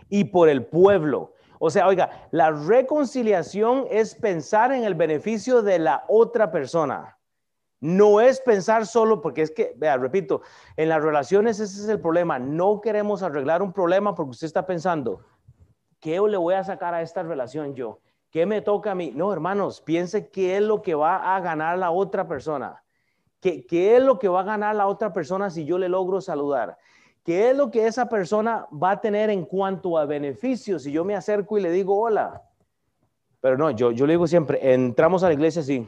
y por el pueblo. O sea, oiga, la reconciliación es pensar en el beneficio de la otra persona. No es pensar solo, porque es que, vea, repito, en las relaciones ese es el problema. No queremos arreglar un problema porque usted está pensando, ¿qué le voy a sacar a esta relación yo? ¿Qué me toca a mí? No, hermanos, piense qué es lo que va a ganar la otra persona. ¿Qué, ¿Qué, es lo que va a ganar la otra persona si yo le logro saludar? ¿Qué es lo que esa persona va a tener en cuanto a beneficios si yo me acerco y le digo hola? Pero no, yo, yo le digo siempre, entramos a la iglesia así.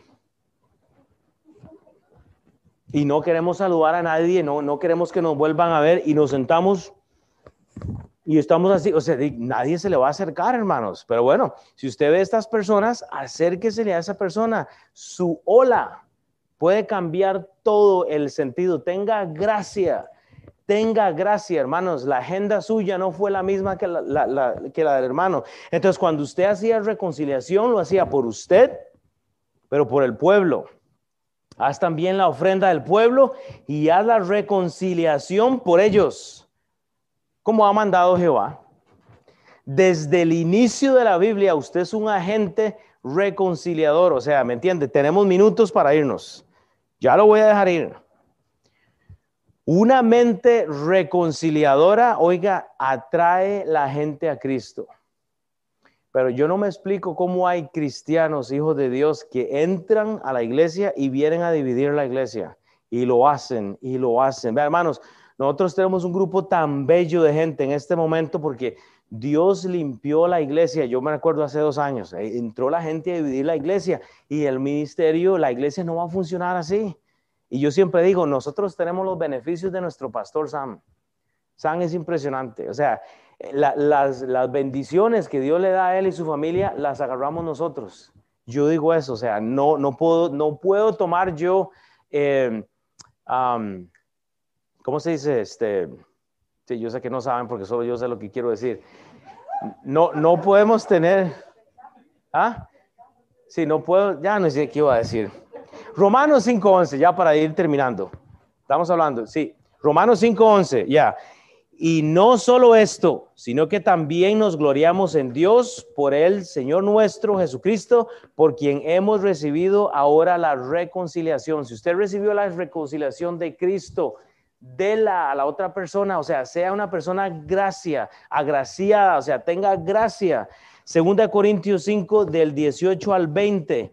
Y no queremos saludar a nadie, no, no queremos que nos vuelvan a ver y nos sentamos y estamos así. O sea, nadie se le va a acercar, hermanos. Pero bueno, si usted ve a estas personas, acérquesele a esa persona. Su hola puede cambiar todo el sentido. Tenga gracia, tenga gracia, hermanos. La agenda suya no fue la misma que la, que la del hermano. Entonces, cuando usted hacía reconciliación, lo hacía por usted, pero por el pueblo. Haz también la ofrenda del pueblo y haz la reconciliación por ellos, como ha mandado Jehová. Desde el inicio de la Biblia, usted es un agente reconciliador. O sea, ¿me entiende? Tenemos minutos para irnos. Ya lo voy a dejar ir. Una mente reconciliadora, oiga, atrae la gente a Cristo. Pero yo no me explico cómo hay cristianos, hijos de Dios, que entran a la iglesia y vienen a dividir la iglesia. Y lo hacen, y lo hacen. Vean, hermanos, nosotros tenemos un grupo tan bello de gente en este momento porque Dios limpió la iglesia. Yo me acuerdo hace dos años, eh, entró la gente a dividir la iglesia y el ministerio, la iglesia no va a funcionar así. Y yo siempre digo, nosotros tenemos los beneficios de nuestro pastor Sam. Sam es impresionante. O sea, las, las, bendiciones que Dios le da a él y su familia, las agarramos nosotros. Yo digo eso, o sea, no, no, puedo, no puedo tomar yo, eh, ¿cómo se dice? Este, Sí, yo sé que no saben porque solo yo sé lo que quiero decir. No, no podemos tener. ¿Ah? Sí, no puedo. Ya no sé qué iba a decir. Romanos 5.11, ya para ir terminando. Estamos hablando, sí. Romanos 5.11, ya. Y no solo esto, sino que también nos gloriamos en Dios por el Señor nuestro Jesucristo, por quien hemos recibido ahora la reconciliación. Si usted recibió la reconciliación de Cristo, de la, a la otra persona, o sea, sea una persona gracia, agraciada, o sea, tenga gracia. Segunda Corintios 5 del 18 al 20.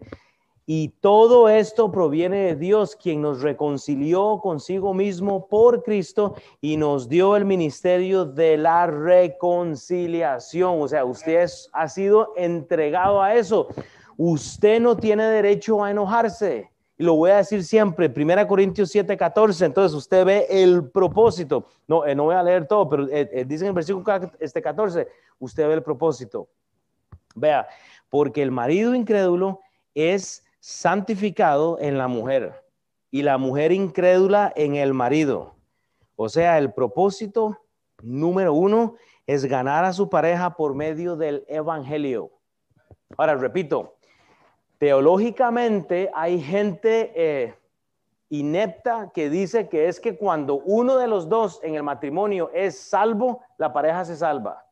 Y todo esto proviene de Dios, quien nos reconcilió consigo mismo por Cristo y nos dio el ministerio de la reconciliación. O sea, usted ha sido entregado a eso. Usted no tiene derecho a enojarse lo voy a decir siempre, 1 Corintios 7, 14, entonces usted ve el propósito. No, eh, no voy a leer todo, pero eh, eh, dice en el versículo este 14, usted ve el propósito. Vea, porque el marido incrédulo es santificado en la mujer y la mujer incrédula en el marido. O sea, el propósito número uno es ganar a su pareja por medio del evangelio. Ahora, repito, Teológicamente hay gente eh, inepta que dice que es que cuando uno de los dos en el matrimonio es salvo, la pareja se salva.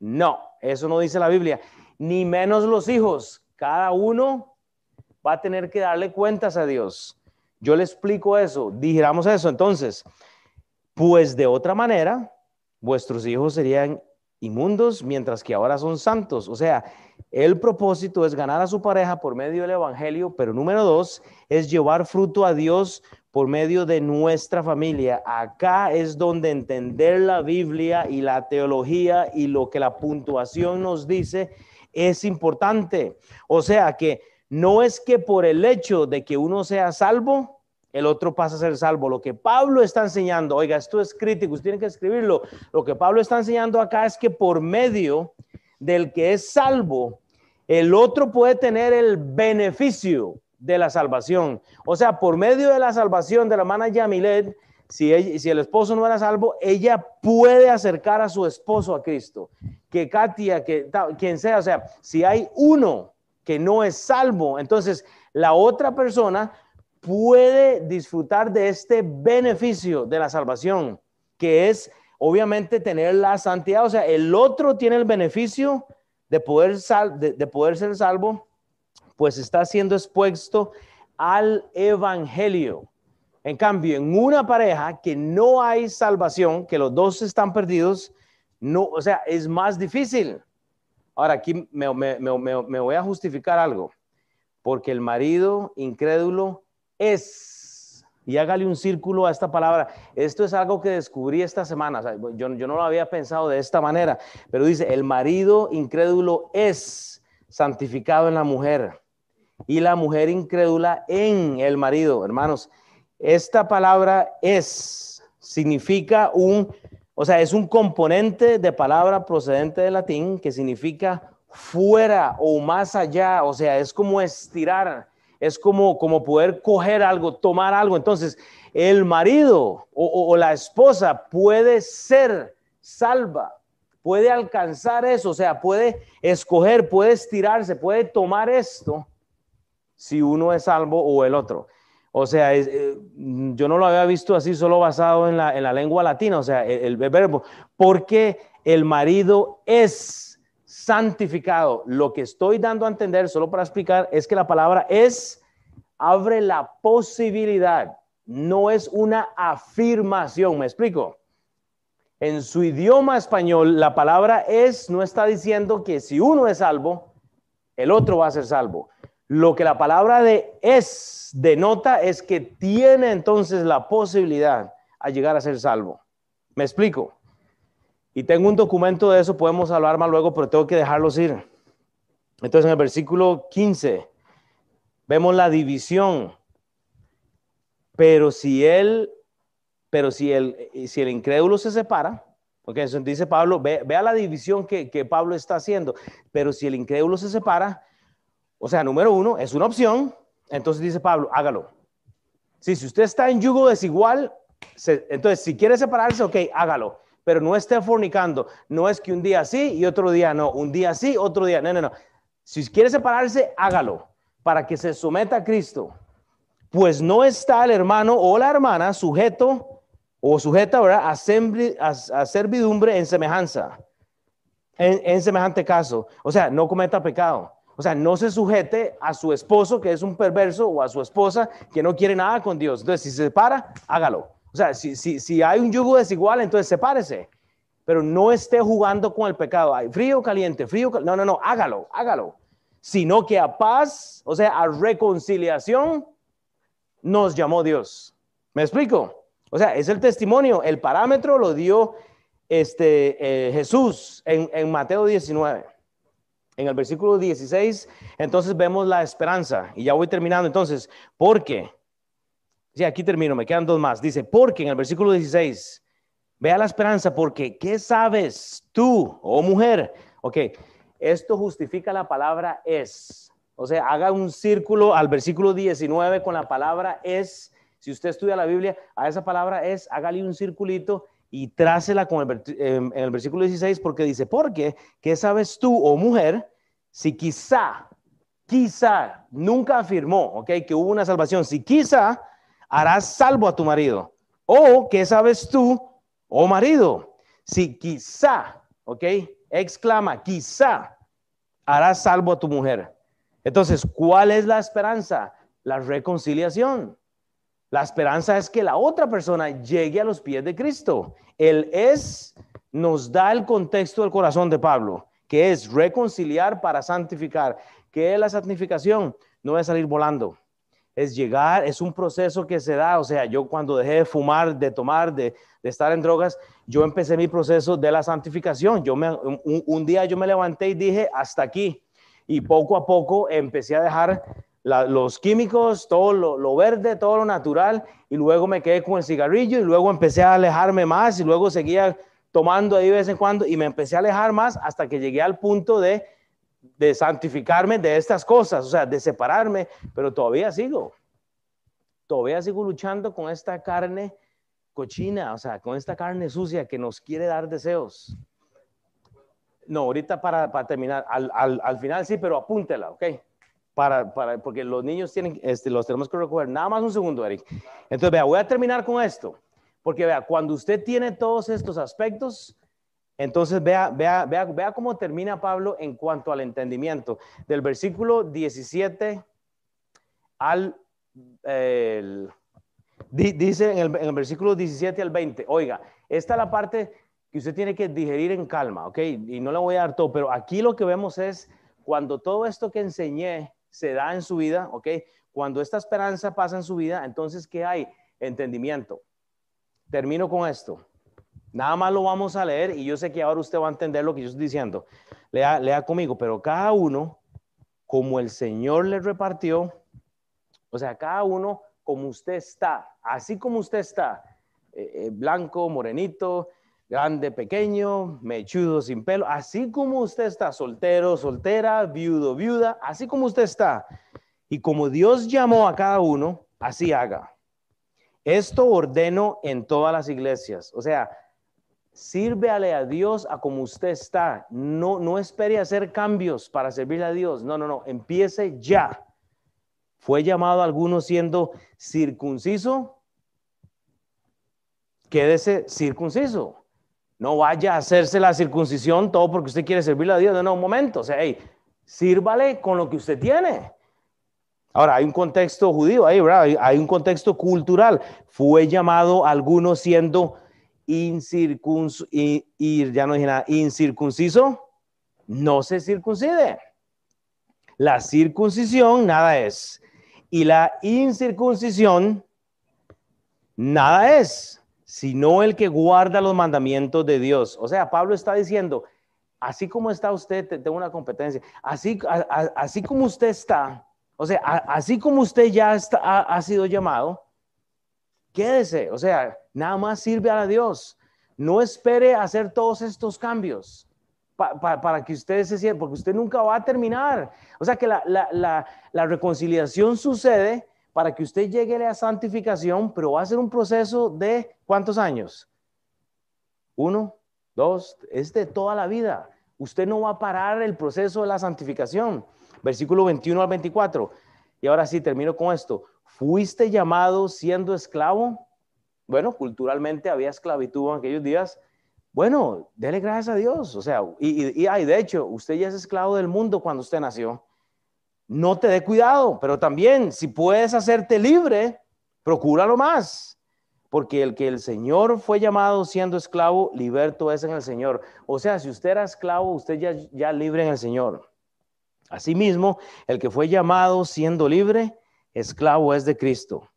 No, eso no dice la Biblia. ni menos los hijos. Cada uno va a tener que darle cuentas a Dios. Yo le explico eso, dijéramos eso. Entonces, pues de otra manera, vuestros hijos serían inmundos mientras que ahora son santos. O sea, el propósito es ganar a su pareja por medio del Evangelio, pero número dos es llevar fruto a Dios por medio de nuestra familia. Acá es donde entender la Biblia y la teología y lo que la puntuación nos dice es importante. O sea que no es que por el hecho de que uno sea salvo, el otro pasa a ser salvo. Lo que Pablo está enseñando, oiga, esto es crítico, usted tiene que escribirlo. Lo que Pablo está enseñando acá es que por medio del que es salvo, el otro puede tener el beneficio de la salvación. O sea, por medio de la salvación de la hermana Yamilet, si, si el esposo no era salvo, ella puede acercar a su esposo a Cristo. Que Katia, que quien sea, o sea, si hay uno que no es salvo, entonces la otra persona puede disfrutar de este beneficio de la salvación, que es obviamente tener la santidad. O sea, el otro tiene el beneficio de poder, de poder ser salvo, pues está siendo expuesto al evangelio. En cambio, en una pareja que no hay salvación, que los dos están perdidos, no, o sea, es más difícil. Ahora, aquí me, me voy a justificar algo, porque el marido incrédulo es, y hágale un círculo a esta palabra. Esto es algo que descubrí esta semana. yo, yo no lo había pensado de esta manera, pero dice, el marido incrédulo es santificado en la mujer y la mujer incrédula en el marido. Hermanos, esta palabra es, significa un, o sea, es un componente de palabra procedente del latín que significa fuera o más allá, o sea, es como estirar, es como, como poder coger algo, tomar algo. Entonces, el marido o, la esposa puede ser salva, puede alcanzar eso, o sea, puede escoger, puede estirarse, puede tomar esto si uno es salvo o el otro. O sea, eh, yo no lo había visto así solo basado en la, lengua latina, o sea, el, el verbo, porque el marido es santificado. Lo que estoy dando a entender, solo para explicar, es que la palabra es, abre la posibilidad, no es una afirmación, ¿me explico? En su idioma español, la palabra es no está diciendo que si uno es salvo, el otro va a ser salvo. Lo que la palabra de es denota es que tiene entonces la posibilidad a llegar a ser salvo. ¿Me explico? Y tengo un documento de eso, podemos hablar más luego, pero tengo que dejarlos ir. Entonces en el versículo 15 vemos la división. Pero si él, pero si el, si el incrédulo se separa, porque eso dice Pablo, ve, vea la división que, que Pablo está haciendo. Pero si el incrédulo se separa, o sea, número uno, es una opción. Entonces dice Pablo, hágalo. Si, si usted está en yugo desigual, entonces si quiere separarse, ok, hágalo pero no esté fornicando. No es que un día sí y otro día no, un día sí, otro día no, no, no. Si quiere separarse, hágalo para que se someta a Cristo. Pues no está el hermano o la hermana sujeto o sujeta ¿verdad? A, servidumbre en semejanza, en, en semejante caso. O sea, no cometa pecado. O sea, no se sujete a su esposo que es un perverso o a su esposa que no quiere nada con Dios. Entonces, si se separa, hágalo. O sea, si, si, si hay un yugo desigual, entonces sepárese. Pero no esté jugando con el pecado. Hay frío, caliente, frío, caliente. no, no, no, hágalo, hágalo. Sino que a paz, o sea, a reconciliación, nos llamó Dios. ¿Me explico? O sea, es el testimonio, el parámetro lo dio este, eh, Jesús en, en Mateo 19. En el versículo 16, entonces vemos la esperanza. Y ya voy terminando entonces, ¿por qué? Sí, aquí termino, me quedan dos más. Dice, porque en el versículo 16, vea la esperanza, porque ¿qué sabes tú, oh mujer? Ok, esto justifica la palabra es. O sea, haga un círculo al versículo 19 con la palabra es. Si usted estudia la Biblia, a esa palabra es, hágale un circulito y trácela con el, en el versículo 16 porque dice, porque, ¿qué sabes tú, oh mujer, si quizá, quizá, nunca afirmó, ok, que hubo una salvación, si quizá harás salvo a tu marido. O, ¿qué sabes tú, oh marido? Si quizá, ¿ok? Exclama, quizá harás salvo a tu mujer. Entonces, ¿cuál es la esperanza? La reconciliación. La esperanza es que la otra persona llegue a los pies de Cristo. El es nos da el contexto del corazón de Pablo, que es reconciliar para santificar. ¿Qué es la santificación? No es salir volando. Es llegar, es un proceso que se da. O sea, yo cuando dejé de fumar, de tomar, de, estar en drogas, yo empecé mi proceso de la santificación. Yo me, un día yo me levanté y dije, hasta aquí y poco a poco empecé a dejar los químicos, todo lo, verde, todo lo natural, y luego me quedé con el cigarrillo y luego empecé a alejarme más y luego seguía tomando ahí de vez en cuando y me empecé a alejar más hasta que llegué al punto de, de santificarme de estas cosas, o sea, de separarme, pero todavía sigo, todavía sigo luchando con esta carne cochina, o sea, con esta carne sucia que nos quiere dar deseos. No, ahorita para, para terminar, al, al, al, final sí, pero apúntela, ¿ok? Para, para, porque los niños tienen, este, los tenemos que recoger. Nada más un segundo, Eric. Entonces, vea, voy a terminar con esto. Porque vea, cuando usted tiene todos estos aspectos, entonces vea, vea, vea, vea cómo termina Pablo en cuanto al entendimiento. Del versículo 17 al... dice en el, versículo 17 al 20, oiga, esta es la parte que usted tiene que digerir en calma, ¿ok? Y no le voy a dar todo, pero aquí lo que vemos es cuando todo esto que enseñé se da en su vida, ¿ok? Cuando esta esperanza pasa en su vida, entonces, ¿qué hay? Entendimiento. Termino con esto. Nada más lo vamos a leer y yo sé que ahora usted va a entender lo que yo estoy diciendo. Lea, lea conmigo, pero cada uno, como el Señor le repartió, o sea, cada uno como usted está, así como usted está, eh, eh, blanco, morenito, grande, pequeño, mechudo, sin pelo, así como usted está, soltero, soltera, viudo, viuda, así como usted está. Y como Dios llamó a cada uno, así haga. Esto ordeno en todas las iglesias. O sea, sírveale a Dios a como usted está. No, no espere hacer cambios para servirle a Dios. No, no, no. Empiece ya. Fue llamado a algunos siendo circunciso. Quédese circunciso. No vaya a hacerse la circuncisión todo porque usted quiere servirle a Dios. No, no, un momento. O sea, hey, sírvale con lo que usted tiene. Ahora, hay un contexto judío ahí. Hay, un contexto cultural. Fue llamado algunos siendo incircunciso, y, ya no dije nada, incircunciso, no se circuncide. La circuncisión nada es. Y la incircuncisión nada es sino el que guarda los mandamientos de Dios. O sea, Pablo está diciendo, así como está usted, tengo una competencia, así, así como usted está, o sea, así como usted ya está, ha, sido llamado, quédese, o sea, nada más sirve a Dios. No espere hacer todos estos cambios para que usted se sienta, porque usted nunca va a terminar. O sea que la, la reconciliación sucede para que usted llegue a la santificación, pero va a ser un proceso de cuántos años? Uno, dos, es de toda la vida. Usted no va a parar el proceso de la santificación. Versículo 21 al 24. Y ahora sí, termino con esto. ¿Fuiste llamado siendo esclavo? Bueno, culturalmente había esclavitud en aquellos días. Bueno, dele gracias a Dios. O sea, y, y, y de hecho, usted ya es esclavo del mundo cuando usted nació no te dé cuidado, pero también si puedes hacerte libre, procúralo más, porque el que el Señor fue llamado siendo esclavo, liberto es en el Señor. O sea, si usted era esclavo, usted ya, ya libre en el Señor. Asimismo, el que fue llamado siendo libre, esclavo es de Cristo.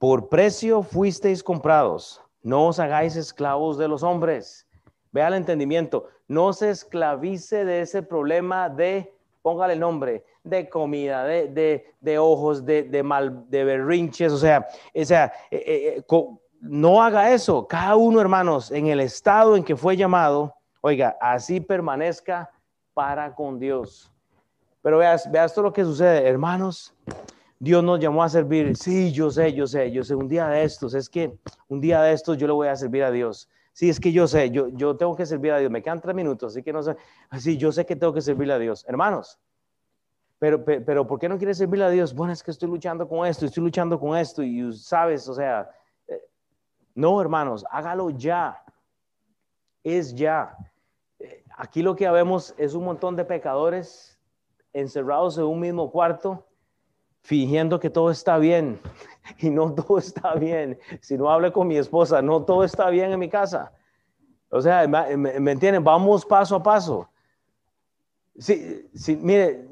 Por precio fuisteis comprados, no os hagáis esclavos de los hombres. Vea el entendimiento, no se esclavice de ese problema de, póngale nombre, de comida, de, ojos, de, mal, de berrinches, o sea, o sea eh, eh, eh, no haga eso. Cada uno, hermanos, en el estado en que fue llamado, oiga, así permanezca para con Dios. Pero veas, veas todo lo que sucede, hermanos. Dios nos llamó a servir. Sí, yo sé, yo sé, yo sé. Un día de estos, es que un día de estos yo le voy a servir a Dios. Sí, es que yo sé, yo, yo tengo que servir a Dios. Me quedan tres minutos, así que no sé. Sí, yo sé que tengo que servirle a Dios. Hermanos, pero, pero, ¿por qué no quieres servirle a Dios? Bueno, es que estoy luchando con esto, estoy luchando con esto y sabes, o sea, eh, no, hermanos, hágalo ya. Es ya. Eh, aquí lo que vemos es un montón de pecadores encerrados en un mismo cuarto, fingiendo que todo está bien. [laughs] Y no todo está bien. Si no hable con mi esposa, no todo está bien en mi casa. O sea, ¿me, entienden? Vamos paso a paso. Sí, sí, mire,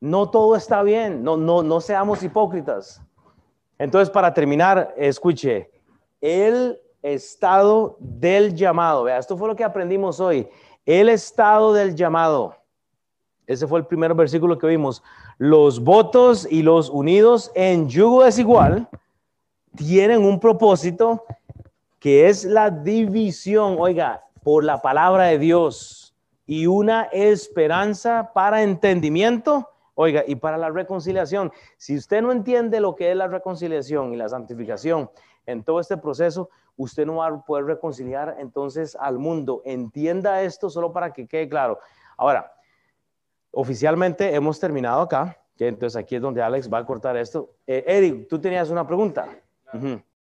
no, todo está bien. No, no, no seamos hipócritas. Entonces, para terminar, escuche, el estado del llamado. Vea, esto fue lo que aprendimos hoy. El estado del llamado. Ese fue el primer versículo que vimos. Los votos y los unidos en yugo desigual tienen un propósito que es la división, oiga, por la palabra de Dios y una esperanza para entendimiento, oiga, y para la reconciliación. Si usted no entiende lo que es la reconciliación y la santificación en todo este proceso, usted no va a poder reconciliar entonces al mundo. Entienda esto solo para que quede claro. Ahora, oficialmente hemos terminado acá, entonces aquí es donde Alex va a cortar esto. Eh, Eric, tú tenías una pregunta.